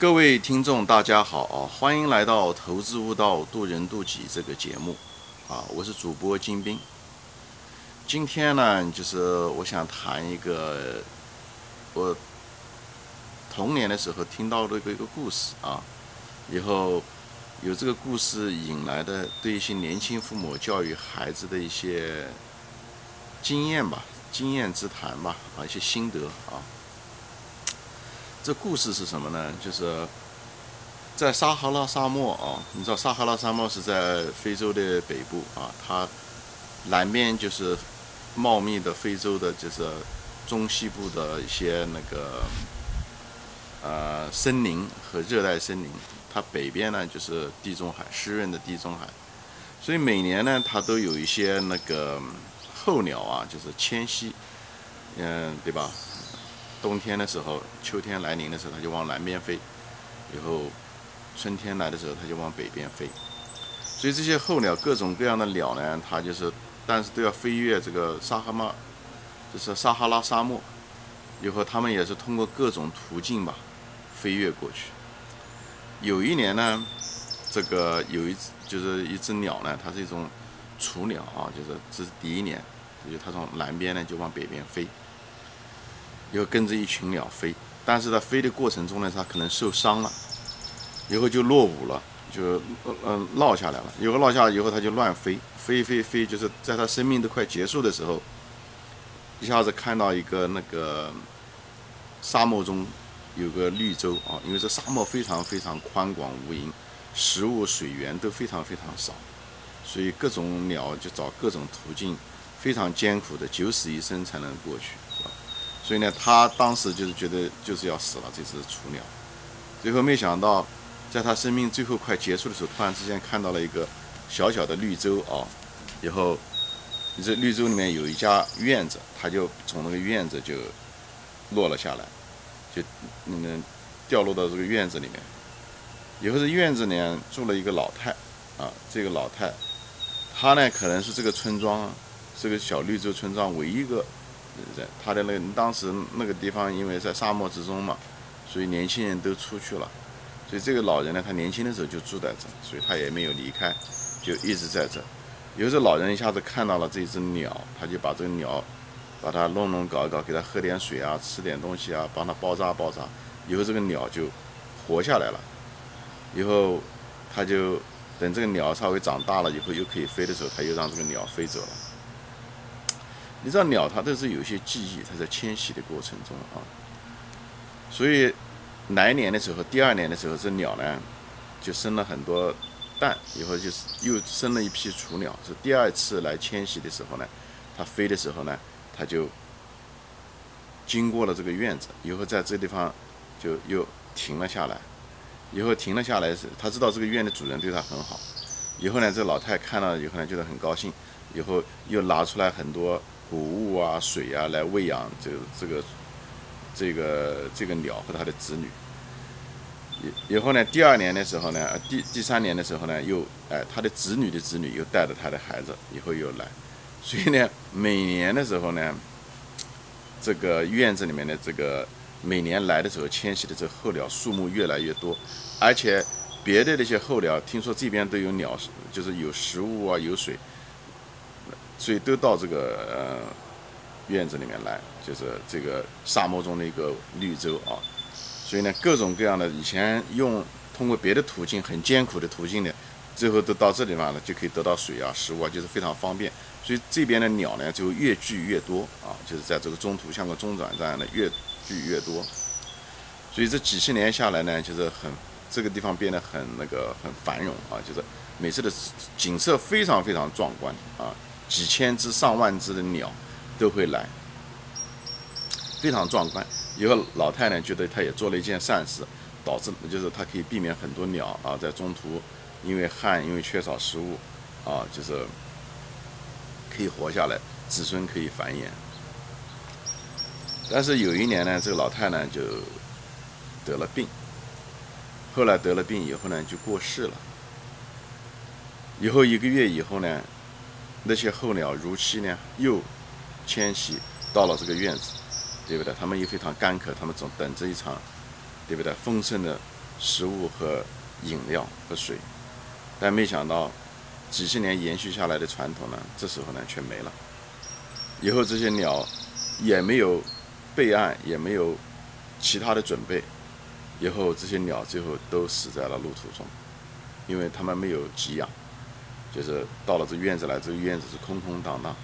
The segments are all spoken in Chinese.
各位听众，大家好啊！欢迎来到《投资悟道，渡人渡己》这个节目啊！我是主播金兵。今天呢，就是我想谈一个我童年的时候听到的一个一个故事啊。以后有这个故事引来的对一些年轻父母教育孩子的一些经验吧，经验之谈吧啊，一些心得啊。这故事是什么呢？就是在撒哈拉沙漠啊，你知道撒哈拉沙漠是在非洲的北部啊，它南边就是茂密的非洲的，就是中西部的一些那个呃森林和热带森林，它北边呢就是地中海，湿润的地中海，所以每年呢它都有一些那个候鸟啊，就是迁徙，嗯，对吧？冬天的时候，秋天来临的时候，它就往南边飞；以后春天来的时候，它就往北边飞。所以这些候鸟，各种各样的鸟呢，它就是，但是都要飞越这个撒哈拉，就是撒哈拉沙漠。以后它们也是通过各种途径吧，飞越过去。有一年呢，这个有一只就是一只鸟呢，它是一种雏鸟啊，就是这是第一年，就它从南边呢就往北边飞。又跟着一群鸟飞，但是在飞的过程中呢，它可能受伤了，以后就落伍了，就呃落下来了。以后落下来以后，它就乱飞，飞飞飞，就是在它生命都快结束的时候，一下子看到一个那个沙漠中有个绿洲啊，因为这沙漠非常非常宽广无垠，食物水源都非常非常少，所以各种鸟就找各种途径，非常艰苦的九死一生才能过去。所以呢，他当时就是觉得就是要死了这只雏鸟，最后没想到，在他生命最后快结束的时候，突然之间看到了一个小小的绿洲啊，以后这绿洲里面有一家院子，他就从那个院子就落了下来，就嗯掉落到这个院子里面，以后这院子里住了一个老太啊，这个老太，她呢可能是这个村庄这个小绿洲村庄唯一一个。他的那个当时那个地方，因为在沙漠之中嘛，所以年轻人都出去了，所以这个老人呢，他年轻的时候就住在这，所以他也没有离开，就一直在这。有时老人一下子看到了这只鸟，他就把这个鸟，把它弄弄搞一搞，给它喝点水啊，吃点东西啊，帮它包扎包扎，以后这个鸟就活下来了。以后他就等这个鸟稍微长大了以后，又可以飞的时候，他又让这个鸟飞走了。你知道鸟它都是有些记忆，它在迁徙的过程中啊，所以来年的时候，第二年的时候，这鸟呢就生了很多蛋，以后就是又生了一批雏鸟。是第二次来迁徙的时候呢，它飞的时候呢，它就经过了这个院子，以后在这个地方就又停了下来。以后停了下来是，他知道这个院的主人对他很好。以后呢，这老太看了以后呢，觉得很高兴，以后又拿出来很多。谷物啊，水啊，来喂养这这个这个这个鸟和它的子女。以以后呢，第二年的时候呢，第第三年的时候呢，又哎，他的子女的子女又带着他的孩子，以后又来。所以呢，每年的时候呢，这个院子里面的这个每年来的时候迁徙的这个候鸟数目越来越多，而且别的那些候鸟听说这边都有鸟，就是有食物啊，有水。所以都到这个呃院子里面来，就是这个沙漠中的一个绿洲啊。所以呢，各种各样的以前用通过别的途径很艰苦的途径呢，最后都到这地方了，就可以得到水啊、食物啊，就是非常方便。所以这边的鸟呢，就越聚越多啊，就是在这个中途像个中转站的越聚越多。所以这几十年下来呢，就是很这个地方变得很那个很繁荣啊，就是每次的景色非常非常壮观啊。几千只、上万只的鸟都会来，非常壮观。以后老太呢觉得她也做了一件善事，导致就是她可以避免很多鸟啊在中途因为旱、因为缺少食物啊，就是可以活下来，子孙可以繁衍。但是有一年呢，这个老太呢就得了病，后来得了病以后呢就过世了。以后一个月以后呢。那些候鸟如期呢，又迁徙到了这个院子，对不对？他们又非常干渴，他们总等着一场，对不对？丰盛的食物和饮料和水，但没想到几十年延续下来的传统呢，这时候呢却没了。以后这些鸟也没有备案，也没有其他的准备，以后这些鸟最后都死在了路途中，因为它们没有给养，就是到了这院子来，这院子是空空荡荡。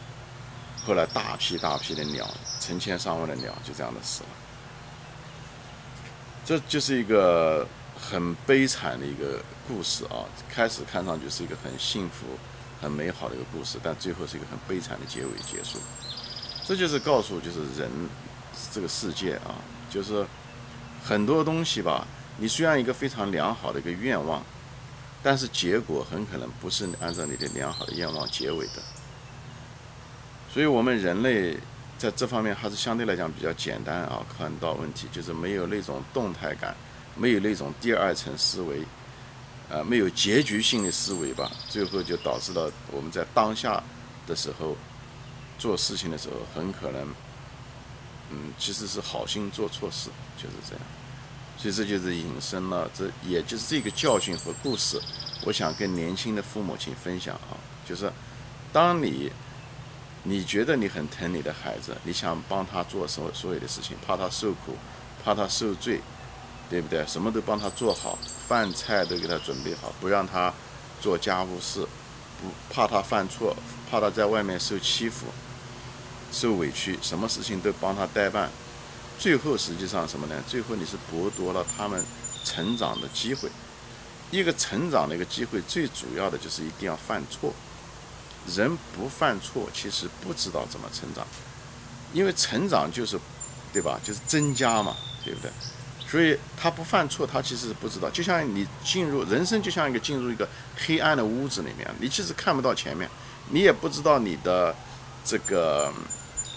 后来大批大批的鸟，成千上万的鸟就这样的死了。这就是一个很悲惨的一个故事啊！开始看上去是一个很幸福、很美好的一个故事，但最后是一个很悲惨的结尾结束。这就是告诉，就是人这个世界啊，就是很多东西吧。你虽然一个非常良好的一个愿望，但是结果很可能不是按照你的良好的愿望结尾的。所以，我们人类在这方面还是相对来讲比较简单啊，看到问题就是没有那种动态感，没有那种第二层思维，呃，没有结局性的思维吧。最后就导致了我们在当下的时候。做事情的时候，很可能，嗯，其实是好心做错事，就是这样。所以这就是引申了，这也就是这个教训和故事，我想跟年轻的父母亲分享啊，就是当你你觉得你很疼你的孩子，你想帮他做所所有的事情，怕他受苦，怕他受罪，对不对？什么都帮他做好，饭菜都给他准备好，不让他做家务事，不怕他犯错，怕他在外面受欺负。受委屈，什么事情都帮他代办，最后实际上什么呢？最后你是剥夺了他们成长的机会。一个成长的一个机会，最主要的就是一定要犯错。人不犯错，其实不知道怎么成长，因为成长就是，对吧？就是增加嘛，对不对？所以他不犯错，他其实是不知道。就像你进入人生，就像一个进入一个黑暗的屋子里面，你其实看不到前面，你也不知道你的这个。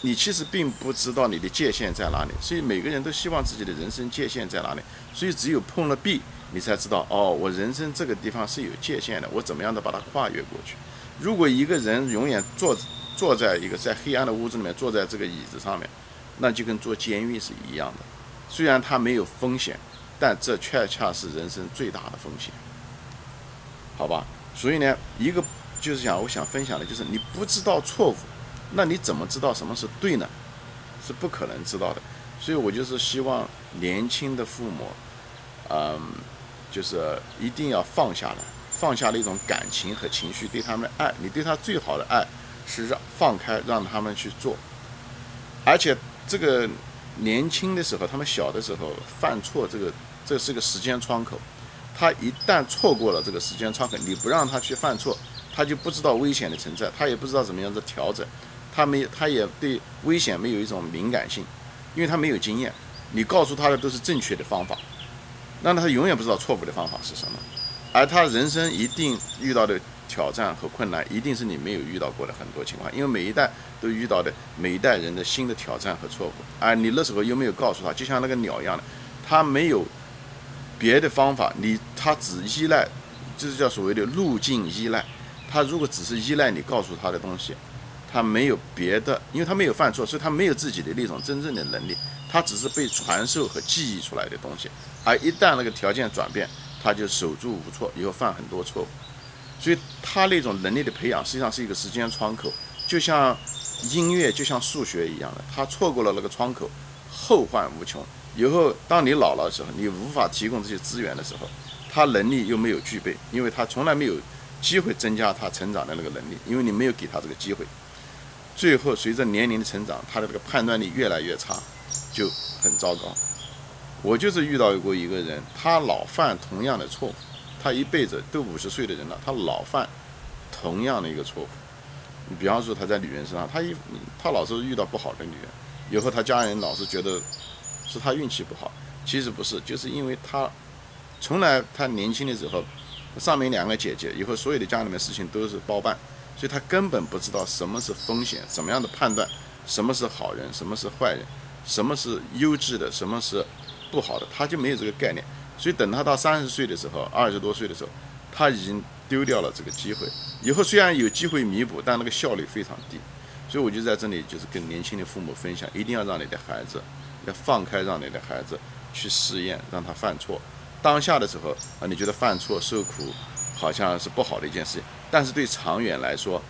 你其实并不知道你的界限在哪里，所以每个人都希望自己的人生界限在哪里。所以只有碰了壁，你才知道哦，我人生这个地方是有界限的，我怎么样的把它跨越过去。如果一个人永远坐坐在一个在黑暗的屋子里面，坐在这个椅子上面，那就跟坐监狱是一样的。虽然他没有风险，但这恰恰是人生最大的风险，好吧？所以呢，一个就是讲，我想分享的就是你不知道错误。那你怎么知道什么是对呢？是不可能知道的。所以我就是希望年轻的父母，嗯，就是一定要放下来，放下那种感情和情绪对他们的爱。你对他最好的爱是让放开，让他们去做。而且这个年轻的时候，他们小的时候犯错，这个这是个时间窗口。他一旦错过了这个时间窗口，你不让他去犯错，他就不知道危险的存在，他也不知道怎么样子调整。他没，他也对危险没有一种敏感性，因为他没有经验。你告诉他的都是正确的方法，那他永远不知道错误的方法是什么。而他人生一定遇到的挑战和困难，一定是你没有遇到过的很多情况。因为每一代都遇到的每一代人的新的挑战和错误，而你那时候又没有告诉他，就像那个鸟一样的，他没有别的方法，你他只依赖，就是叫所谓的路径依赖。他如果只是依赖你告诉他的东西。他没有别的，因为他没有犯错，所以他没有自己的那种真正的能力，他只是被传授和记忆出来的东西。而一旦那个条件转变，他就手足无措，以后犯很多错误。所以他那种能力的培养，实际上是一个时间窗口，就像音乐，就像数学一样的，他错过了那个窗口，后患无穷。以后当你老了的时候，你无法提供这些资源的时候，他能力又没有具备，因为他从来没有机会增加他成长的那个能力，因为你没有给他这个机会。最后，随着年龄的成长，他的这个判断力越来越差，就很糟糕。我就是遇到过一个人，他老犯同样的错误，他一辈子都五十岁的人了，他老犯同样的一个错误。你比方说他在女人身上，他一他老是遇到不好的女人，以后他家人老是觉得是他运气不好，其实不是，就是因为他从来他年轻的时候，上面两个姐姐，以后所有的家里面事情都是包办。所以他根本不知道什么是风险，怎么样的判断，什么是好人，什么是坏人，什么是优质的，什么是不好的，他就没有这个概念。所以等他到三十岁的时候，二十多岁的时候，他已经丢掉了这个机会。以后虽然有机会弥补，但那个效率非常低。所以我就在这里就是跟年轻的父母分享，一定要让你的孩子要放开，让你的孩子去试验，让他犯错。当下的时候啊，你觉得犯错受苦好像是不好的一件事情，但是对长远来说，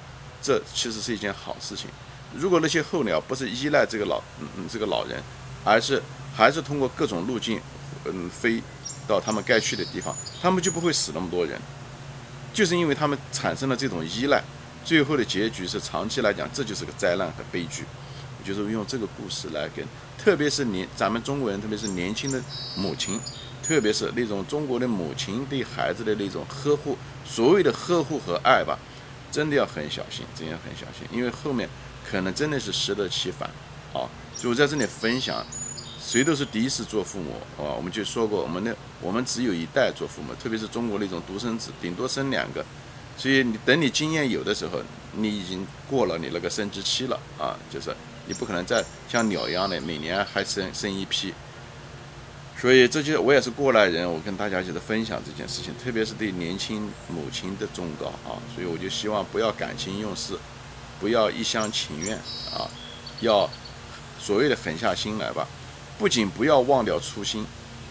这其实是一件好事情。如果那些候鸟不是依赖这个老嗯嗯这个老人，而是还是通过各种路径嗯飞到他们该去的地方，他们就不会死那么多人。就是因为他们产生了这种依赖，最后的结局是长期来讲，这就是个灾难和悲剧。就是用这个故事来跟，特别是年咱们中国人，特别是年轻的母亲，特别是那种中国的母亲对孩子的那种呵护，所谓的呵护和爱吧，真的要很小心，真的要很小心，因为后面可能真的是适得其反。啊，就在这里分享，谁都是第一次做父母啊，我们就说过，我们的我们只有一代做父母，特别是中国那种独生子，顶多生两个，所以你等你经验有的时候，你已经过了你那个生殖期了啊，就是。你不可能再像鸟一样的每年还生生一批，所以这就我也是过来人，我跟大家就是分享这件事情，特别是对年轻母亲的忠告啊，所以我就希望不要感情用事，不要一厢情愿啊，要所谓的狠下心来吧，不仅不要忘掉初心，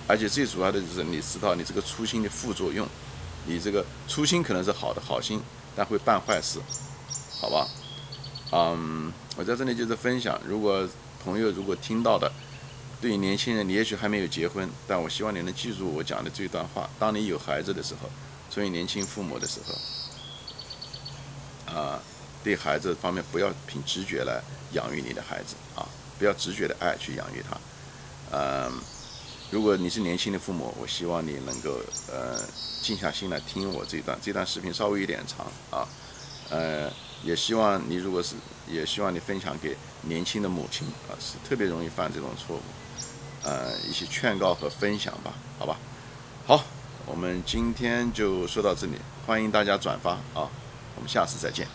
而且最主要的就是你知道你这个初心的副作用，你这个初心可能是好的好心，但会办坏事，好吧？嗯，我在这里就是分享，如果朋友如果听到的，对于年轻人，你也许还没有结婚，但我希望你能记住我讲的这段话：当你有孩子的时候，作为年轻父母的时候，啊，对孩子方面不要凭直觉来养育你的孩子啊，不要直觉的爱去养育他。嗯，如果你是年轻的父母，我希望你能够呃静下心来听我这段，这段视频稍微有点长啊，呃。也希望你，如果是，也希望你分享给年轻的母亲啊，是特别容易犯这种错误，呃，一些劝告和分享吧，好吧。好，我们今天就说到这里，欢迎大家转发啊，我们下次再见。